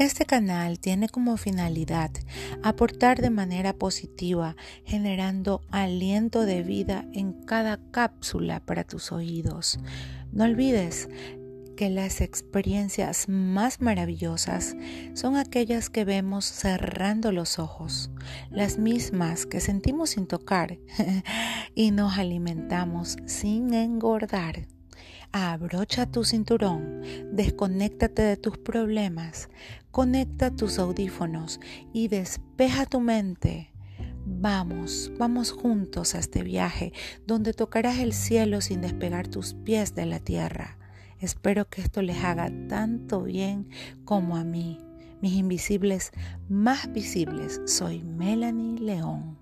Este canal tiene como finalidad aportar de manera positiva, generando aliento de vida en cada cápsula para tus oídos. No olvides que las experiencias más maravillosas son aquellas que vemos cerrando los ojos, las mismas que sentimos sin tocar y nos alimentamos sin engordar. Abrocha tu cinturón, desconéctate de tus problemas, conecta tus audífonos y despeja tu mente. Vamos, vamos juntos a este viaje donde tocarás el cielo sin despegar tus pies de la tierra. Espero que esto les haga tanto bien como a mí. Mis invisibles más visibles. Soy Melanie León.